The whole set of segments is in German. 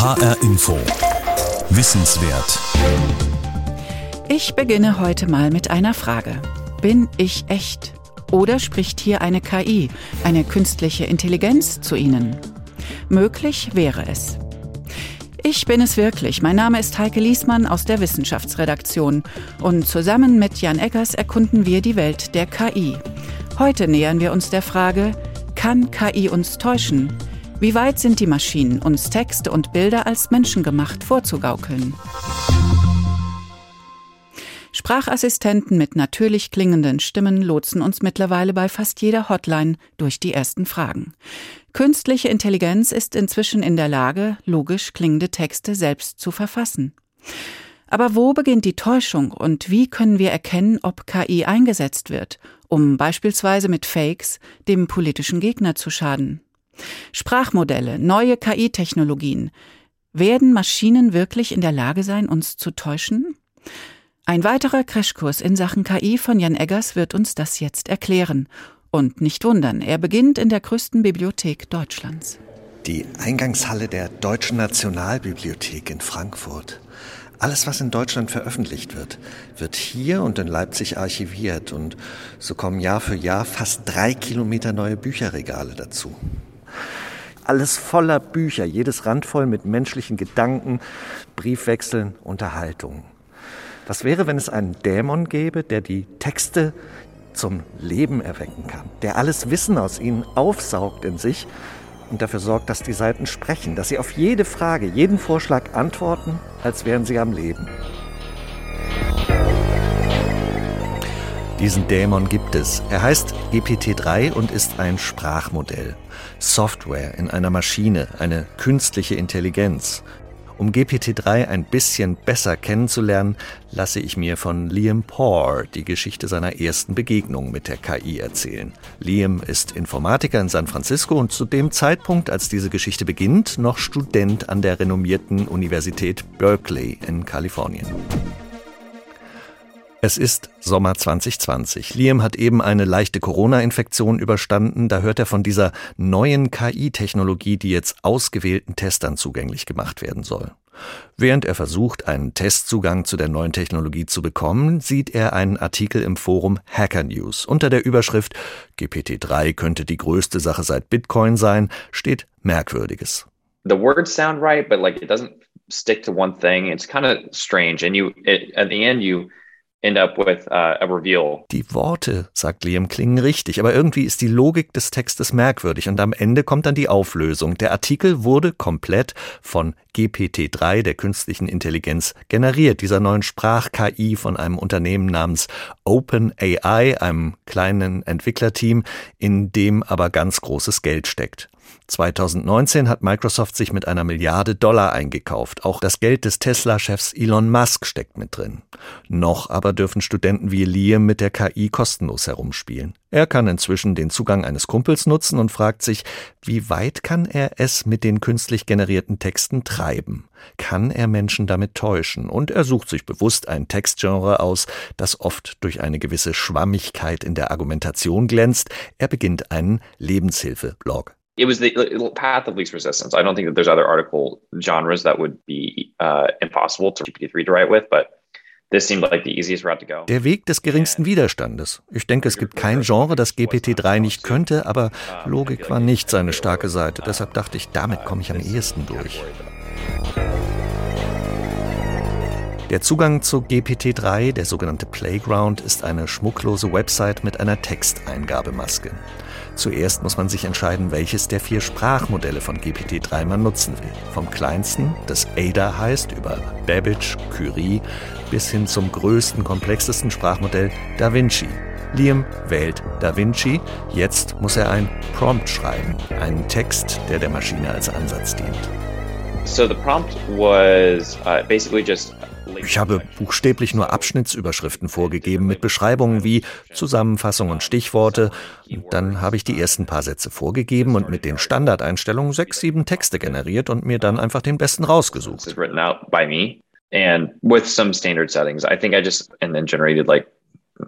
HR Info. Wissenswert. Ich beginne heute mal mit einer Frage. Bin ich echt? Oder spricht hier eine KI, eine künstliche Intelligenz zu Ihnen? Möglich wäre es. Ich bin es wirklich. Mein Name ist Heike Liesmann aus der Wissenschaftsredaktion. Und zusammen mit Jan Eggers erkunden wir die Welt der KI. Heute nähern wir uns der Frage, kann KI uns täuschen? Wie weit sind die Maschinen, uns Texte und Bilder als menschengemacht vorzugaukeln? Sprachassistenten mit natürlich klingenden Stimmen lotsen uns mittlerweile bei fast jeder Hotline durch die ersten Fragen. Künstliche Intelligenz ist inzwischen in der Lage, logisch klingende Texte selbst zu verfassen. Aber wo beginnt die Täuschung und wie können wir erkennen, ob KI eingesetzt wird, um beispielsweise mit Fakes dem politischen Gegner zu schaden? Sprachmodelle, neue KI-Technologien. Werden Maschinen wirklich in der Lage sein, uns zu täuschen? Ein weiterer Crashkurs in Sachen KI von Jan Eggers wird uns das jetzt erklären. Und nicht wundern, er beginnt in der größten Bibliothek Deutschlands. Die Eingangshalle der Deutschen Nationalbibliothek in Frankfurt. Alles, was in Deutschland veröffentlicht wird, wird hier und in Leipzig archiviert und so kommen Jahr für Jahr fast drei Kilometer neue Bücherregale dazu. Alles voller Bücher, jedes randvoll mit menschlichen Gedanken, Briefwechseln, Unterhaltungen. Was wäre, wenn es einen Dämon gäbe, der die Texte zum Leben erwecken kann, der alles Wissen aus ihnen aufsaugt in sich und dafür sorgt, dass die Seiten sprechen, dass sie auf jede Frage, jeden Vorschlag antworten, als wären sie am Leben. Diesen Dämon gibt es. Er heißt GPT-3 und ist ein Sprachmodell. Software in einer Maschine, eine künstliche Intelligenz. Um GPT-3 ein bisschen besser kennenzulernen, lasse ich mir von Liam Poor die Geschichte seiner ersten Begegnung mit der KI erzählen. Liam ist Informatiker in San Francisco und zu dem Zeitpunkt, als diese Geschichte beginnt, noch Student an der renommierten Universität Berkeley in Kalifornien. Es ist Sommer 2020. Liam hat eben eine leichte Corona-Infektion überstanden. Da hört er von dieser neuen KI-Technologie, die jetzt ausgewählten Testern zugänglich gemacht werden soll. Während er versucht, einen Testzugang zu der neuen Technologie zu bekommen, sieht er einen Artikel im Forum Hacker News. Unter der Überschrift GPT-3 könnte die größte Sache seit Bitcoin sein, steht Merkwürdiges. The words sound right, but like it doesn't stick to one thing. It's kind of strange. And you, it, at the end, you end up with uh, a reveal. Die Worte, sagt Liam, klingen richtig, aber irgendwie ist die Logik des Textes merkwürdig und am Ende kommt dann die Auflösung. Der Artikel wurde komplett von GPT-3, der künstlichen Intelligenz, generiert, dieser neuen Sprach-KI von einem Unternehmen namens OpenAI, einem kleinen Entwicklerteam, in dem aber ganz großes Geld steckt. 2019 hat Microsoft sich mit einer Milliarde Dollar eingekauft. Auch das Geld des Tesla-Chefs Elon Musk steckt mit drin. Noch aber dürfen Studenten wie Liam mit der KI kostenlos herumspielen. Er kann inzwischen den Zugang eines Kumpels nutzen und fragt sich, wie weit kann er es mit den künstlich generierten Texten treiben? Kann er Menschen damit täuschen? Und er sucht sich bewusst ein Textgenre aus, das oft durch eine gewisse Schwammigkeit in der Argumentation glänzt. Er beginnt einen Lebenshilfe-Blog it was the path of least resistance. I don't think that there's other article genres that would be uh, impossible to GPT-3 to write with, but this seemed like the easiest route to go. Der Weg des geringsten Widerstandes. Ich denke, es gibt kein Genre, das GPT-3 nicht könnte, aber Logik war nicht seine starke Seite. Deshalb dachte ich, damit komme ich am ehesten durch. Der Zugang zu GPT-3, der sogenannte Playground, ist eine schmucklose Website mit einer Texteingabemaske. Zuerst muss man sich entscheiden, welches der vier Sprachmodelle von GPT-3 man nutzen will. Vom kleinsten, das Ada heißt, über Babbage, Curie, bis hin zum größten, komplexesten Sprachmodell Da Vinci. Liam wählt Da Vinci. Jetzt muss er ein Prompt schreiben, einen Text, der der Maschine als Ansatz dient. So the prompt was uh, basically just ich habe buchstäblich nur Abschnittsüberschriften vorgegeben mit Beschreibungen wie Zusammenfassung und Stichworte. Und dann habe ich die ersten paar Sätze vorgegeben und mit den Standardeinstellungen sechs, sieben Texte generiert und mir dann einfach den besten rausgesucht. And with some standard settings, I think I just and then generated like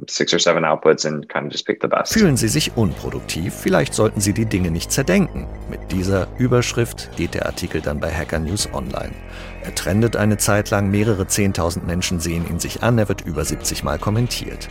six or seven outputs and kind of just pick the best. Fühlen Sie sich unproduktiv? Vielleicht sollten Sie die Dinge nicht zerdenken. Mit dieser Überschrift geht der Artikel dann bei Hacker News online. Er trendet eine Zeit lang, mehrere Zehntausend Menschen sehen ihn sich an, er wird über 70 Mal kommentiert.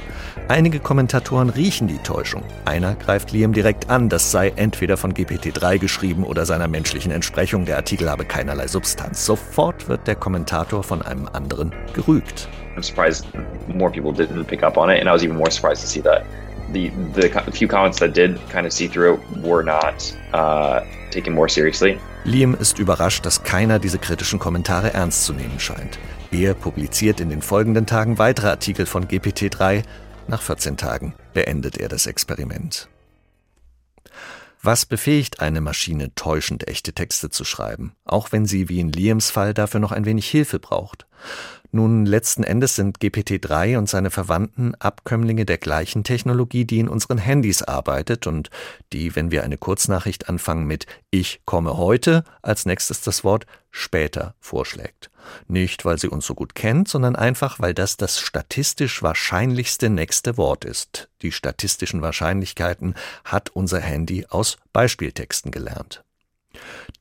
Einige Kommentatoren riechen die Täuschung. Einer greift Liam direkt an, das sei entweder von GPT-3 geschrieben oder seiner menschlichen Entsprechung, der Artikel habe keinerlei Substanz. Sofort wird der Kommentator von einem anderen gerügt. I'm surprised more people didn't pick up on it, and I was even more surprised to see that the the few comments that did kind of see through were not uh, taken more seriously. Liam ist überrascht, dass keiner diese kritischen Kommentare ernst zu nehmen scheint. Er publiziert in den folgenden Tagen weitere Artikel von GPT-3. Nach 14 Tagen beendet er das Experiment. Was befähigt eine Maschine, täuschend echte Texte zu schreiben, auch wenn sie wie in Liams Fall dafür noch ein wenig Hilfe braucht? Nun, letzten Endes sind GPT-3 und seine Verwandten Abkömmlinge der gleichen Technologie, die in unseren Handys arbeitet und die, wenn wir eine Kurznachricht anfangen mit Ich komme heute, als nächstes das Wort später vorschlägt. Nicht, weil sie uns so gut kennt, sondern einfach, weil das das statistisch wahrscheinlichste nächste Wort ist. Die statistischen Wahrscheinlichkeiten hat unser Handy aus Beispieltexten gelernt.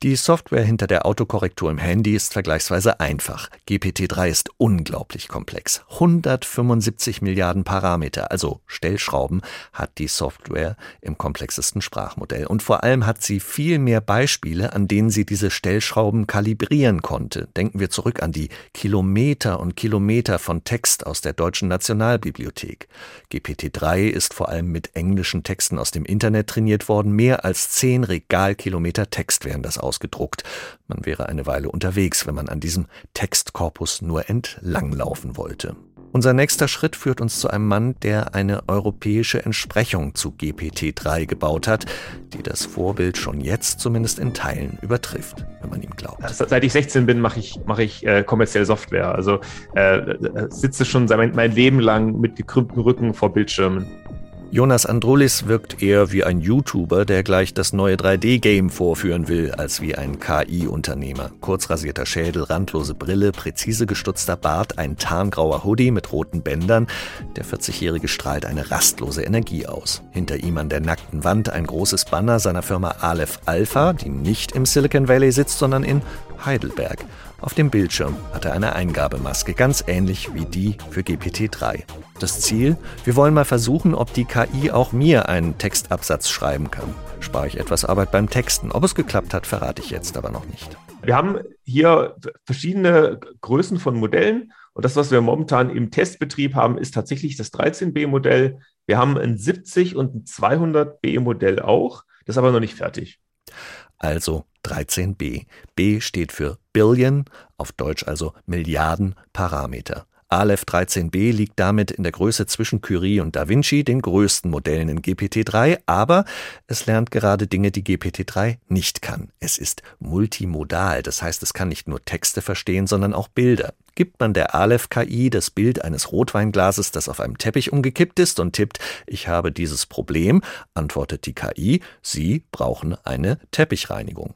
Die Software hinter der Autokorrektur im Handy ist vergleichsweise einfach. GPT-3 ist unglaublich komplex. 175 Milliarden Parameter, also Stellschrauben, hat die Software im komplexesten Sprachmodell. Und vor allem hat sie viel mehr Beispiele, an denen sie diese Stellschrauben kalibrieren konnte. Denken wir zurück an die Kilometer und Kilometer von Text aus der Deutschen Nationalbibliothek. GPT-3 ist vor allem mit englischen Texten aus dem Internet trainiert worden. Mehr als 10 Regalkilometer Text wären das ausgedruckt. Man wäre eine Weile unterwegs, wenn man an diesem Textkorpus nur entlanglaufen wollte. Unser nächster Schritt führt uns zu einem Mann, der eine europäische Entsprechung zu GPT-3 gebaut hat, die das Vorbild schon jetzt zumindest in Teilen übertrifft, wenn man ihm glaubt. Seit ich 16 bin, mache ich, mache ich äh, kommerziell Software. Also äh, sitze schon mein, mein Leben lang mit gekrümmtem Rücken vor Bildschirmen. Jonas Andrulis wirkt eher wie ein YouTuber, der gleich das neue 3D-Game vorführen will, als wie ein KI-Unternehmer. Kurzrasierter Schädel, randlose Brille, präzise gestutzter Bart, ein tarngrauer Hoodie mit roten Bändern. Der 40-Jährige strahlt eine rastlose Energie aus. Hinter ihm an der nackten Wand ein großes Banner seiner Firma Aleph Alpha, die nicht im Silicon Valley sitzt, sondern in Heidelberg. Auf dem Bildschirm hat er eine Eingabemaske, ganz ähnlich wie die für GPT-3. Das Ziel? Wir wollen mal versuchen, ob die KI auch mir einen Textabsatz schreiben kann. Spare ich etwas Arbeit beim Texten. Ob es geklappt hat, verrate ich jetzt aber noch nicht. Wir haben hier verschiedene Größen von Modellen und das, was wir momentan im Testbetrieb haben, ist tatsächlich das 13b-Modell. Wir haben ein 70 und ein 200b-Modell auch, das ist aber noch nicht fertig. Also 13b. B steht für Billion, auf Deutsch also Milliarden Parameter. Aleph 13b liegt damit in der Größe zwischen Curie und Da Vinci, den größten Modellen in GPT-3, aber es lernt gerade Dinge, die GPT-3 nicht kann. Es ist multimodal, das heißt, es kann nicht nur Texte verstehen, sondern auch Bilder. Gibt man der Aleph-KI das Bild eines Rotweinglases, das auf einem Teppich umgekippt ist und tippt, ich habe dieses Problem, antwortet die KI, Sie brauchen eine Teppichreinigung.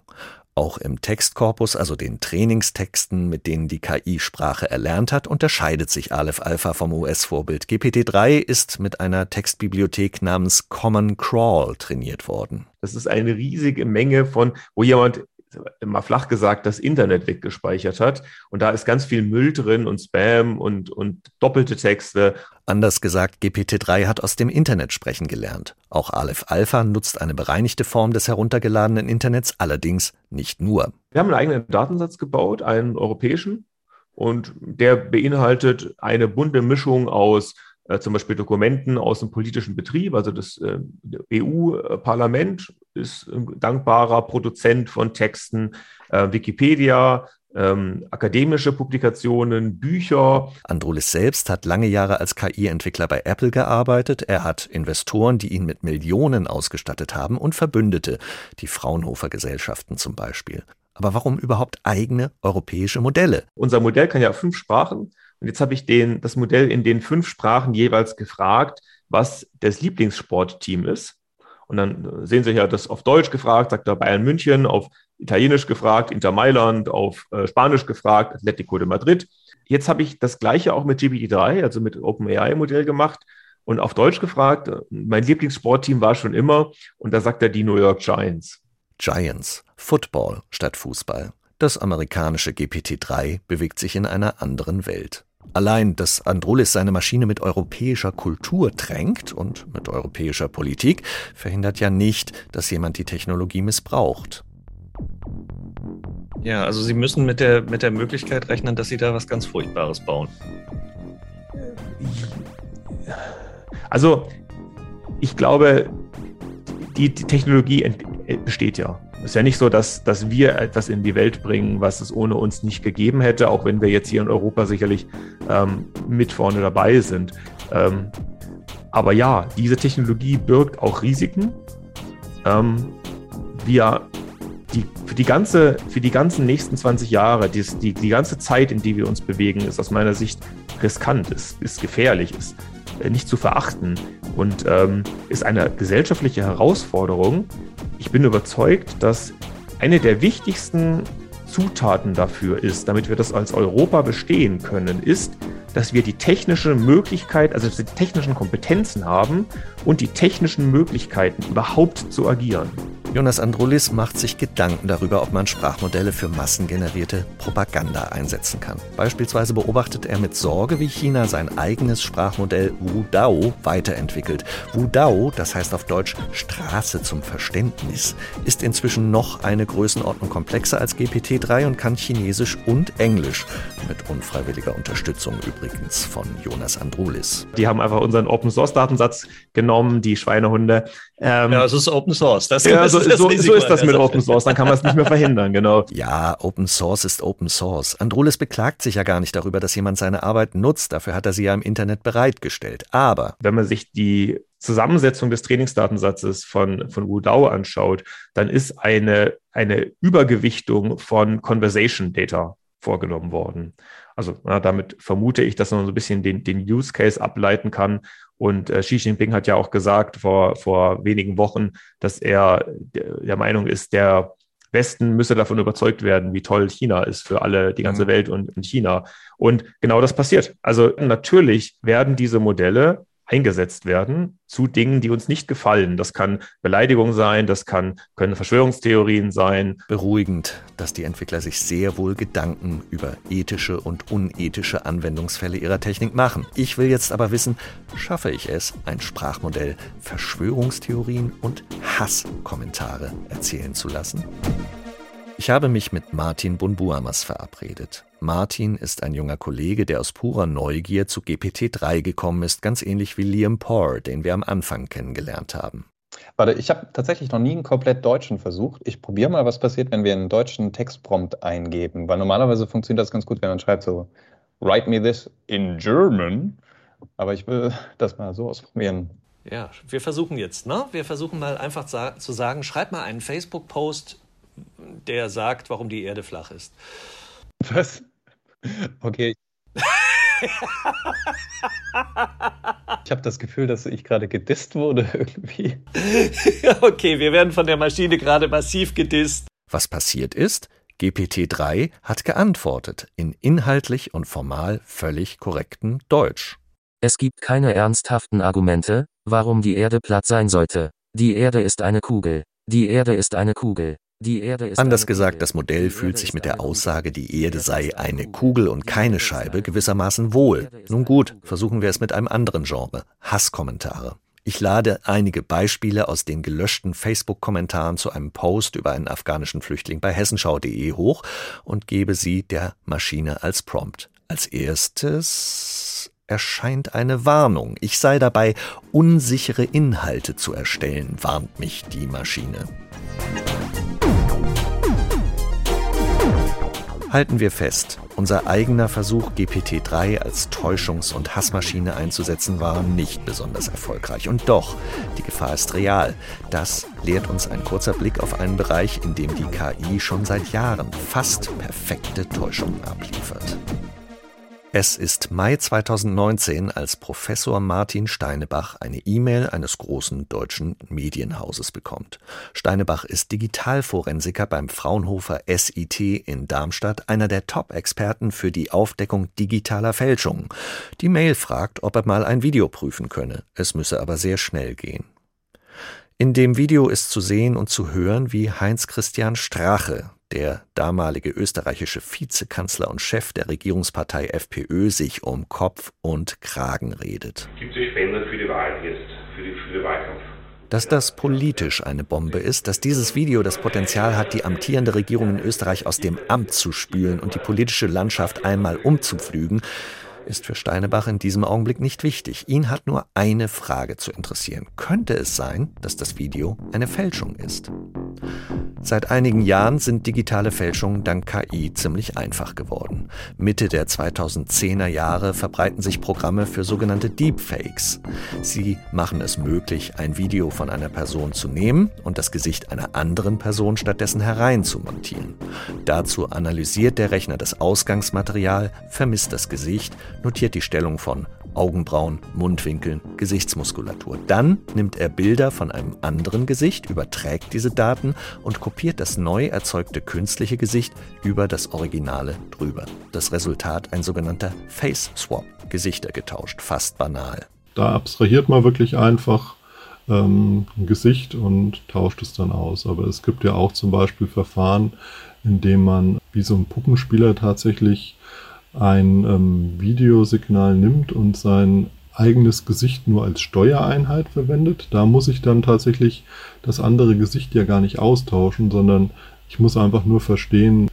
Auch im Textkorpus, also den Trainingstexten, mit denen die KI Sprache erlernt hat, unterscheidet sich Aleph Alpha vom US-Vorbild. GPT-3 ist mit einer Textbibliothek namens Common Crawl trainiert worden. Das ist eine riesige Menge von, wo jemand mal flach gesagt, das Internet weggespeichert hat. Und da ist ganz viel Müll drin und Spam und, und doppelte Texte. Anders gesagt, GPT-3 hat aus dem Internet sprechen gelernt. Auch Aleph Alpha nutzt eine bereinigte Form des heruntergeladenen Internets, allerdings nicht nur. Wir haben einen eigenen Datensatz gebaut, einen europäischen, und der beinhaltet eine bunte Mischung aus zum Beispiel Dokumenten aus dem politischen Betrieb. Also das äh, EU-Parlament ist ein dankbarer Produzent von Texten, äh, Wikipedia, ähm, akademische Publikationen, Bücher. Androlis selbst hat lange Jahre als KI-Entwickler bei Apple gearbeitet. Er hat Investoren, die ihn mit Millionen ausgestattet haben und Verbündete, die Fraunhofer Gesellschaften zum Beispiel. Aber warum überhaupt eigene europäische Modelle? Unser Modell kann ja fünf Sprachen. Und jetzt habe ich den, das Modell in den fünf Sprachen jeweils gefragt, was das Lieblingssportteam ist. Und dann sehen Sie ja das auf Deutsch gefragt, sagt er Bayern München, auf Italienisch gefragt, Inter Mailand, auf äh, Spanisch gefragt, Atletico de Madrid. Jetzt habe ich das gleiche auch mit GPT-3, also mit OpenAI-Modell gemacht Und auf Deutsch gefragt, mein Lieblingssportteam war schon immer, und da sagt er die New York Giants. Giants, Football statt Fußball. Das amerikanische GPT-3 bewegt sich in einer anderen Welt. Allein, dass Androlis seine Maschine mit europäischer Kultur tränkt und mit europäischer Politik, verhindert ja nicht, dass jemand die Technologie missbraucht. Ja, also Sie müssen mit der, mit der Möglichkeit rechnen, dass Sie da was ganz Furchtbares bauen. Also, ich glaube, die, die Technologie besteht ja. Es ist ja nicht so, dass, dass wir etwas in die Welt bringen, was es ohne uns nicht gegeben hätte, auch wenn wir jetzt hier in Europa sicherlich ähm, mit vorne dabei sind. Ähm, aber ja, diese Technologie birgt auch Risiken. Ähm, wir die, für, die ganze, für die ganzen nächsten 20 Jahre, die, die, die ganze Zeit, in die wir uns bewegen, ist aus meiner Sicht riskant, ist, ist gefährlich, ist äh, nicht zu verachten und ähm, ist eine gesellschaftliche Herausforderung. Ich bin überzeugt, dass eine der wichtigsten Zutaten dafür ist, damit wir das als Europa bestehen können, ist, dass wir die technische Möglichkeit, also die technischen Kompetenzen haben und die technischen Möglichkeiten überhaupt zu agieren. Jonas Androulis macht sich Gedanken darüber, ob man Sprachmodelle für massengenerierte Propaganda einsetzen kann. Beispielsweise beobachtet er mit Sorge, wie China sein eigenes Sprachmodell Wudao weiterentwickelt. Wudao, das heißt auf Deutsch Straße zum Verständnis, ist inzwischen noch eine Größenordnung komplexer als GPT-3 und kann Chinesisch und Englisch, mit unfreiwilliger Unterstützung übrigens von Jonas Androulis. Die haben einfach unseren Open-Source-Datensatz genommen, die Schweinehunde. Ähm, ja, es ist Open Source. Das, ja, so, so, so, ist das mit Open Source, dann kann man es nicht mehr verhindern, genau. Ja, Open Source ist Open Source. Androlis beklagt sich ja gar nicht darüber, dass jemand seine Arbeit nutzt. Dafür hat er sie ja im Internet bereitgestellt. Aber. Wenn man sich die Zusammensetzung des Trainingsdatensatzes von, von Wudao anschaut, dann ist eine, eine Übergewichtung von Conversation Data vorgenommen worden. Also na, damit vermute ich, dass man so ein bisschen den, den Use Case ableiten kann. Und äh, Xi Jinping hat ja auch gesagt vor, vor wenigen Wochen, dass er der Meinung ist, der Westen müsse davon überzeugt werden, wie toll China ist für alle, die ganze mhm. Welt und, und China. Und genau das passiert. Also natürlich werden diese Modelle eingesetzt werden zu Dingen, die uns nicht gefallen. Das kann Beleidigung sein, das kann, können Verschwörungstheorien sein. Beruhigend, dass die Entwickler sich sehr wohl Gedanken über ethische und unethische Anwendungsfälle ihrer Technik machen. Ich will jetzt aber wissen, schaffe ich es, ein Sprachmodell Verschwörungstheorien und Hasskommentare erzählen zu lassen? Ich habe mich mit Martin Bunbuamas verabredet. Martin ist ein junger Kollege, der aus purer Neugier zu GPT-3 gekommen ist, ganz ähnlich wie Liam Poor, den wir am Anfang kennengelernt haben. Warte, ich habe tatsächlich noch nie einen komplett deutschen versucht. Ich probiere mal, was passiert, wenn wir einen deutschen Textprompt eingeben, weil normalerweise funktioniert das ganz gut, wenn man schreibt so, write me this in German. Aber ich will das mal so ausprobieren. Ja, wir versuchen jetzt, ne? Wir versuchen mal einfach zu sagen, schreib mal einen Facebook-Post der sagt, warum die Erde flach ist. Was? Okay. Ich habe das Gefühl, dass ich gerade gedisst wurde irgendwie. okay, wir werden von der Maschine gerade massiv gedisst. Was passiert ist, GPT-3 hat geantwortet in inhaltlich und formal völlig korrektem Deutsch. Es gibt keine ernsthaften Argumente, warum die Erde platt sein sollte. Die Erde ist eine Kugel. Die Erde ist eine Kugel. Anders gesagt, das Modell fühlt sich mit der Aussage, die Erde sei eine Kugel und keine Scheibe, gewissermaßen wohl. Nun gut, versuchen wir es mit einem anderen Genre, Hasskommentare. Ich lade einige Beispiele aus den gelöschten Facebook-Kommentaren zu einem Post über einen afghanischen Flüchtling bei hessenschau.de hoch und gebe sie der Maschine als Prompt. Als erstes erscheint eine Warnung. Ich sei dabei, unsichere Inhalte zu erstellen, warnt mich die Maschine. Halten wir fest, unser eigener Versuch, GPT-3 als Täuschungs- und Hassmaschine einzusetzen, war nicht besonders erfolgreich. Und doch, die Gefahr ist real. Das lehrt uns ein kurzer Blick auf einen Bereich, in dem die KI schon seit Jahren fast perfekte Täuschungen abliefert. Es ist Mai 2019, als Professor Martin Steinebach eine E-Mail eines großen deutschen Medienhauses bekommt. Steinebach ist Digitalforensiker beim Fraunhofer SIT in Darmstadt, einer der Top-Experten für die Aufdeckung digitaler Fälschungen. Die Mail fragt, ob er mal ein Video prüfen könne. Es müsse aber sehr schnell gehen. In dem Video ist zu sehen und zu hören, wie Heinz Christian Strache, der damalige österreichische Vizekanzler und Chef der Regierungspartei FPÖ sich um Kopf und Kragen redet. Gibt es Spender für die Wahl jetzt, für, die, für den Wahlkampf? Dass das politisch eine Bombe ist, dass dieses Video das Potenzial hat, die amtierende Regierung in Österreich aus dem Amt zu spülen und die politische Landschaft einmal umzupflügen, ist für Steinebach in diesem Augenblick nicht wichtig. Ihn hat nur eine Frage zu interessieren. Könnte es sein, dass das Video eine Fälschung ist? Seit einigen Jahren sind digitale Fälschungen dank KI ziemlich einfach geworden. Mitte der 2010er Jahre verbreiten sich Programme für sogenannte Deepfakes. Sie machen es möglich, ein Video von einer Person zu nehmen und das Gesicht einer anderen Person stattdessen hereinzumontieren. Dazu analysiert der Rechner das Ausgangsmaterial, vermisst das Gesicht, notiert die Stellung von Augenbrauen, Mundwinkeln, Gesichtsmuskulatur. Dann nimmt er Bilder von einem anderen Gesicht, überträgt diese Daten und kopiert das neu erzeugte künstliche Gesicht über das Originale drüber. Das Resultat ein sogenannter Face Swap. Gesichter getauscht, fast banal. Da abstrahiert man wirklich einfach ähm, ein Gesicht und tauscht es dann aus. Aber es gibt ja auch zum Beispiel Verfahren, in dem man wie so ein Puppenspieler tatsächlich ein ähm, Videosignal nimmt und sein eigenes Gesicht nur als Steuereinheit verwendet. Da muss ich dann tatsächlich das andere Gesicht ja gar nicht austauschen, sondern ich muss einfach nur verstehen,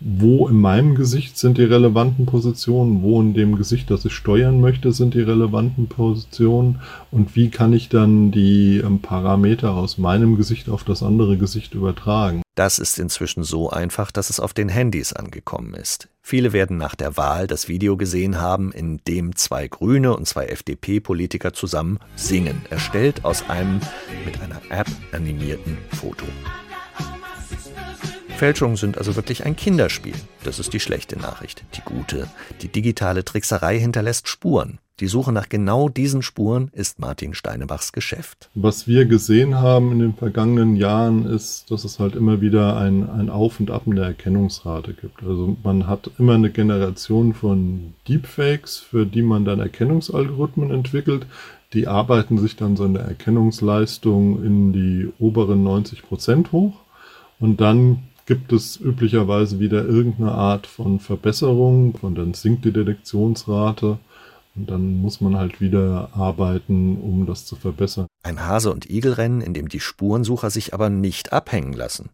wo in meinem Gesicht sind die relevanten Positionen, wo in dem Gesicht, das ich steuern möchte, sind die relevanten Positionen und wie kann ich dann die ähm, Parameter aus meinem Gesicht auf das andere Gesicht übertragen. Das ist inzwischen so einfach, dass es auf den Handys angekommen ist. Viele werden nach der Wahl das Video gesehen haben, in dem zwei Grüne und zwei FDP-Politiker zusammen singen, erstellt aus einem mit einer App animierten Foto. Fälschungen sind also wirklich ein Kinderspiel. Das ist die schlechte Nachricht. Die gute, die digitale Trickserei hinterlässt Spuren. Die Suche nach genau diesen Spuren ist Martin Steinebachs Geschäft. Was wir gesehen haben in den vergangenen Jahren ist, dass es halt immer wieder ein, ein Auf und Ab in der Erkennungsrate gibt. Also man hat immer eine Generation von Deepfakes, für die man dann Erkennungsalgorithmen entwickelt. Die arbeiten sich dann so in der Erkennungsleistung in die oberen 90 Prozent hoch. Und dann gibt es üblicherweise wieder irgendeine Art von Verbesserung und dann sinkt die Detektionsrate und dann muss man halt wieder arbeiten, um das zu verbessern. Ein Hase- und Igelrennen, in dem die Spurensucher sich aber nicht abhängen lassen.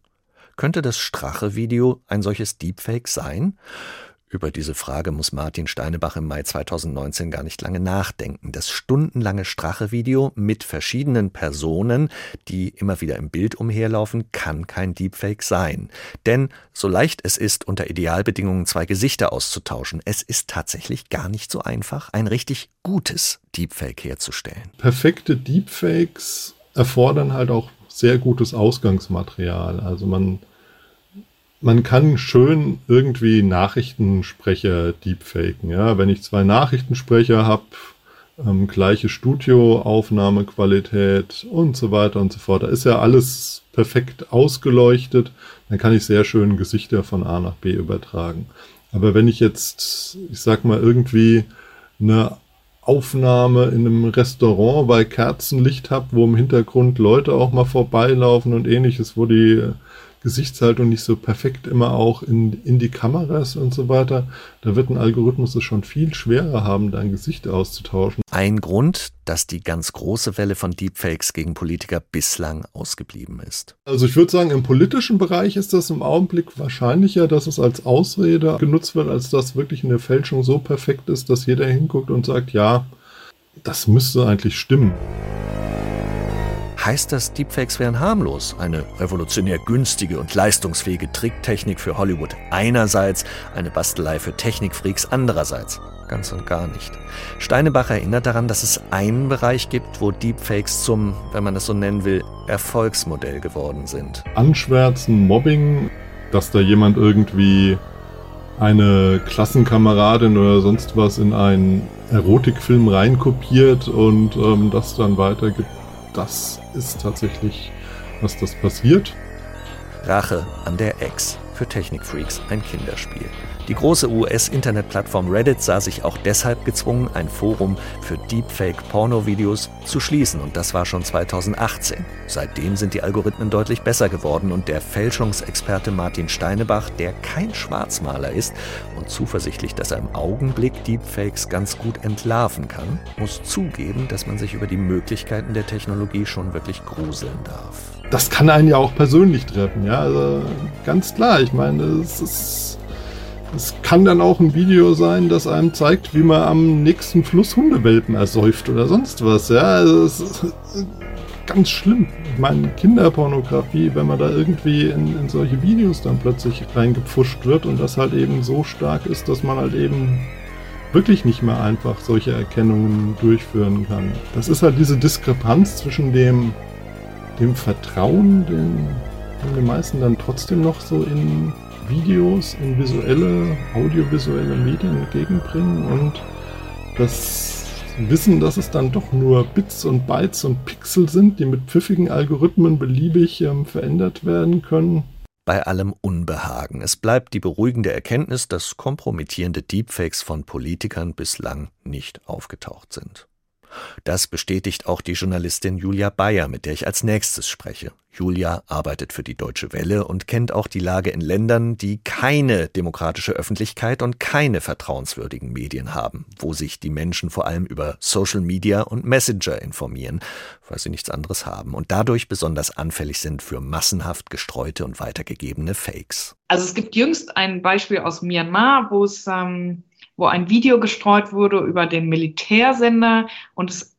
Könnte das Strache-Video ein solches Deepfake sein? Über diese Frage muss Martin Steinebach im Mai 2019 gar nicht lange nachdenken. Das stundenlange Strache-Video mit verschiedenen Personen, die immer wieder im Bild umherlaufen, kann kein Deepfake sein. Denn so leicht es ist, unter Idealbedingungen zwei Gesichter auszutauschen, es ist tatsächlich gar nicht so einfach, ein richtig gutes Deepfake herzustellen. Perfekte Deepfakes erfordern halt auch sehr gutes Ausgangsmaterial. Also man man kann schön irgendwie Nachrichtensprecher deepfaken. Ja? Wenn ich zwei Nachrichtensprecher habe, ähm, gleiche Studioaufnahmequalität und so weiter und so fort. Da ist ja alles perfekt ausgeleuchtet. Dann kann ich sehr schön Gesichter von A nach B übertragen. Aber wenn ich jetzt, ich sag mal, irgendwie eine Aufnahme in einem Restaurant bei Kerzenlicht habe, wo im Hintergrund Leute auch mal vorbeilaufen und ähnliches, wo die Gesichtshaltung nicht so perfekt immer auch in, in die Kameras und so weiter. Da wird ein Algorithmus es schon viel schwerer haben, dein Gesicht auszutauschen. Ein Grund, dass die ganz große Welle von Deepfakes gegen Politiker bislang ausgeblieben ist. Also ich würde sagen, im politischen Bereich ist das im Augenblick wahrscheinlicher, dass es als Ausrede genutzt wird, als dass wirklich eine Fälschung so perfekt ist, dass jeder hinguckt und sagt, ja, das müsste eigentlich stimmen. Heißt das, Deepfakes wären harmlos? Eine revolutionär günstige und leistungsfähige Tricktechnik für Hollywood einerseits, eine Bastelei für Technikfreaks andererseits? Ganz und gar nicht. Steinebach erinnert daran, dass es einen Bereich gibt, wo Deepfakes zum, wenn man es so nennen will, Erfolgsmodell geworden sind. Anschwärzen, Mobbing, dass da jemand irgendwie eine Klassenkameradin oder sonst was in einen Erotikfilm reinkopiert und ähm, das dann weitergibt. Das ist tatsächlich, was das passiert. Rache an der Ex für Technikfreaks ein Kinderspiel. Die große US-Internetplattform Reddit sah sich auch deshalb gezwungen, ein Forum für Deepfake-Porno-Videos zu schließen und das war schon 2018. Seitdem sind die Algorithmen deutlich besser geworden und der Fälschungsexperte Martin Steinebach, der kein Schwarzmaler ist und zuversichtlich, dass er im Augenblick Deepfakes ganz gut entlarven kann, muss zugeben, dass man sich über die Möglichkeiten der Technologie schon wirklich gruseln darf das kann einen ja auch persönlich treffen, ja. Also ganz klar, ich meine, es ist. Es kann dann auch ein Video sein, das einem zeigt, wie man am nächsten Fluss Hundewelpen ersäuft oder sonst was. Ja, also es ist ganz schlimm. Ich meine, Kinderpornografie, wenn man da irgendwie in, in solche Videos dann plötzlich reingepfuscht wird und das halt eben so stark ist, dass man halt eben wirklich nicht mehr einfach solche Erkennungen durchführen kann. Das ist halt diese Diskrepanz zwischen dem dem Vertrauen, den, den die meisten dann trotzdem noch so in Videos, in visuelle, audiovisuelle Medien entgegenbringen und das Wissen, dass es dann doch nur Bits und Bytes und Pixel sind, die mit pfiffigen Algorithmen beliebig ähm, verändert werden können. Bei allem Unbehagen. Es bleibt die beruhigende Erkenntnis, dass kompromittierende Deepfakes von Politikern bislang nicht aufgetaucht sind. Das bestätigt auch die Journalistin Julia Bayer, mit der ich als nächstes spreche. Julia arbeitet für die Deutsche Welle und kennt auch die Lage in Ländern, die keine demokratische Öffentlichkeit und keine vertrauenswürdigen Medien haben, wo sich die Menschen vor allem über Social Media und Messenger informieren, weil sie nichts anderes haben und dadurch besonders anfällig sind für massenhaft gestreute und weitergegebene Fakes. Also es gibt jüngst ein Beispiel aus Myanmar, wo es ähm, wo ein Video gestreut wurde über den Militärsender und es,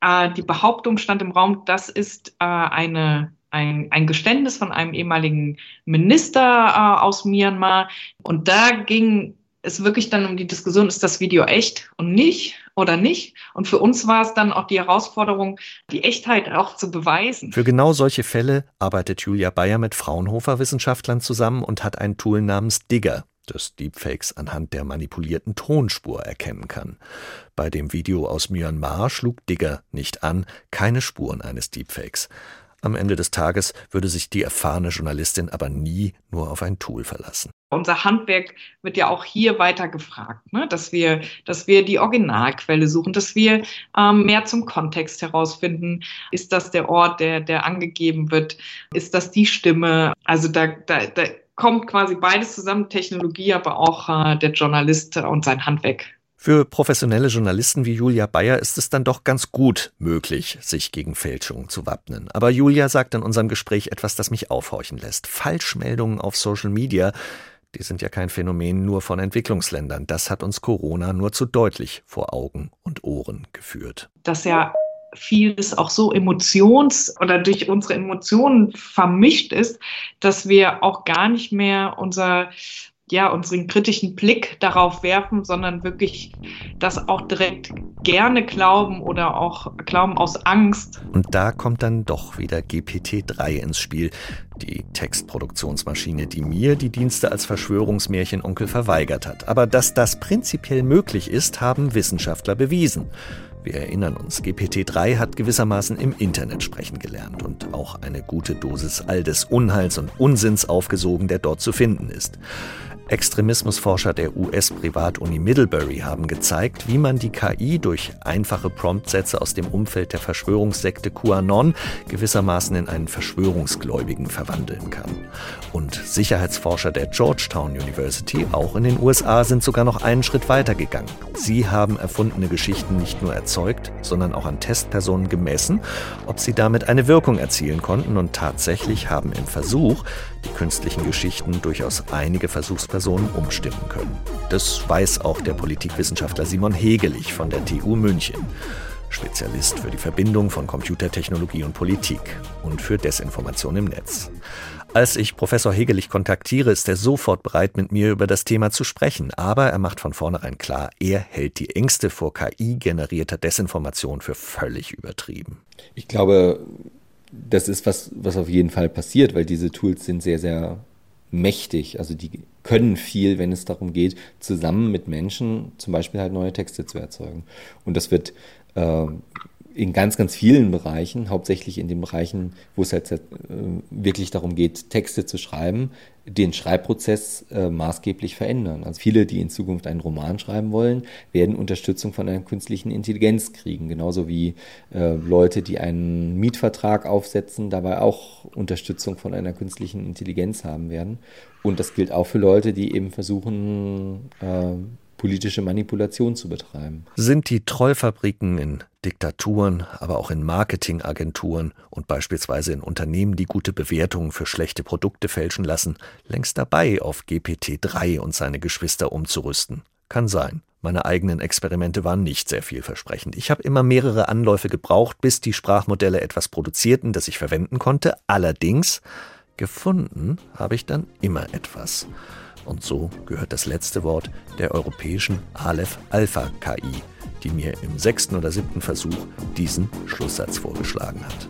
äh, die Behauptung stand im Raum, das ist äh, eine ein, ein Geständnis von einem ehemaligen Minister äh, aus Myanmar. Und da ging es wirklich dann um die Diskussion, ist das Video echt und nicht oder nicht? Und für uns war es dann auch die Herausforderung, die Echtheit auch zu beweisen. Für genau solche Fälle arbeitet Julia Bayer mit Fraunhofer-Wissenschaftlern zusammen und hat ein Tool namens Digger das Deepfakes anhand der manipulierten Tonspur erkennen kann. Bei dem Video aus Myanmar schlug Digger nicht an, keine Spuren eines Deepfakes. Am Ende des Tages würde sich die erfahrene Journalistin aber nie nur auf ein Tool verlassen. Unser Handwerk wird ja auch hier weiter gefragt, ne? dass, wir, dass wir die Originalquelle suchen, dass wir ähm, mehr zum Kontext herausfinden. Ist das der Ort, der, der angegeben wird? Ist das die Stimme? Also da, da, da kommt quasi beides zusammen, Technologie, aber auch äh, der Journalist und sein Handwerk. Für professionelle Journalisten wie Julia Bayer ist es dann doch ganz gut möglich, sich gegen Fälschungen zu wappnen. Aber Julia sagt in unserem Gespräch etwas, das mich aufhorchen lässt. Falschmeldungen auf Social Media, die sind ja kein Phänomen nur von Entwicklungsländern. Das hat uns Corona nur zu deutlich vor Augen und Ohren geführt. Dass ja vieles auch so emotions- oder durch unsere Emotionen vermischt ist, dass wir auch gar nicht mehr unser ja, unseren kritischen Blick darauf werfen, sondern wirklich das auch direkt gerne glauben oder auch glauben aus Angst. Und da kommt dann doch wieder GPT-3 ins Spiel, die Textproduktionsmaschine, die mir die Dienste als Verschwörungsmärchenonkel verweigert hat. Aber dass das prinzipiell möglich ist, haben Wissenschaftler bewiesen. Wir erinnern uns, GPT-3 hat gewissermaßen im Internet sprechen gelernt und auch eine gute Dosis all des Unheils und Unsinns aufgesogen, der dort zu finden ist. Extremismusforscher der US-Privatuni Middlebury haben gezeigt, wie man die KI durch einfache Promptsätze aus dem Umfeld der Verschwörungssekte QAnon gewissermaßen in einen Verschwörungsgläubigen verwandeln kann. Und Sicherheitsforscher der Georgetown University, auch in den USA, sind sogar noch einen Schritt weiter gegangen. Sie haben erfundene Geschichten nicht nur erzeugt, sondern auch an Testpersonen gemessen, ob sie damit eine Wirkung erzielen konnten und tatsächlich haben im Versuch die künstlichen Geschichten durchaus einige Versuchspersonen umstimmen können. Das weiß auch der Politikwissenschaftler Simon Hegelich von der TU München. Spezialist für die Verbindung von Computertechnologie und Politik und für Desinformation im Netz. Als ich Professor Hegelich kontaktiere, ist er sofort bereit, mit mir über das Thema zu sprechen. Aber er macht von vornherein klar, er hält die Ängste vor KI-generierter Desinformation für völlig übertrieben. Ich glaube, das ist was, was auf jeden Fall passiert, weil diese Tools sind sehr, sehr mächtig. Also die können viel, wenn es darum geht, zusammen mit Menschen zum Beispiel halt neue Texte zu erzeugen. Und das wird äh, in ganz, ganz vielen Bereichen, hauptsächlich in den Bereichen, wo es halt äh, wirklich darum geht, Texte zu schreiben, den Schreibprozess äh, maßgeblich verändern. Also viele, die in Zukunft einen Roman schreiben wollen, werden Unterstützung von einer künstlichen Intelligenz kriegen, genauso wie äh, Leute, die einen Mietvertrag aufsetzen, dabei auch Unterstützung von einer künstlichen Intelligenz haben werden. Und das gilt auch für Leute, die eben versuchen, politische Manipulation zu betreiben. Sind die Trollfabriken in Diktaturen, aber auch in Marketingagenturen und beispielsweise in Unternehmen, die gute Bewertungen für schlechte Produkte fälschen lassen, längst dabei, auf GPT-3 und seine Geschwister umzurüsten? Kann sein. Meine eigenen Experimente waren nicht sehr vielversprechend. Ich habe immer mehrere Anläufe gebraucht, bis die Sprachmodelle etwas produzierten, das ich verwenden konnte. Allerdings gefunden habe ich dann immer etwas. Und so gehört das letzte Wort der europäischen Aleph Alpha KI, die mir im sechsten oder siebten Versuch diesen Schlusssatz vorgeschlagen hat.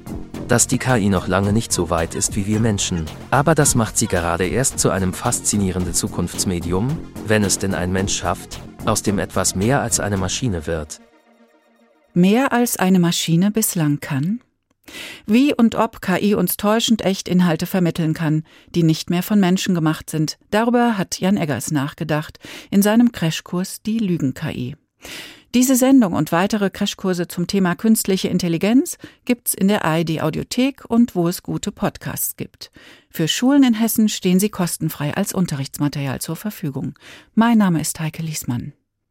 Dass die KI noch lange nicht so weit ist wie wir Menschen, aber das macht sie gerade erst zu einem faszinierenden Zukunftsmedium, wenn es denn ein Mensch schafft, aus dem etwas mehr als eine Maschine wird. Mehr als eine Maschine bislang kann? Wie und ob KI uns täuschend echt Inhalte vermitteln kann, die nicht mehr von Menschen gemacht sind, darüber hat Jan Eggers nachgedacht in seinem Crashkurs Die Lügen-KI. Diese Sendung und weitere Crashkurse zum Thema künstliche Intelligenz gibt's in der ARD Audiothek und wo es gute Podcasts gibt. Für Schulen in Hessen stehen sie kostenfrei als Unterrichtsmaterial zur Verfügung. Mein Name ist Heike Liesmann.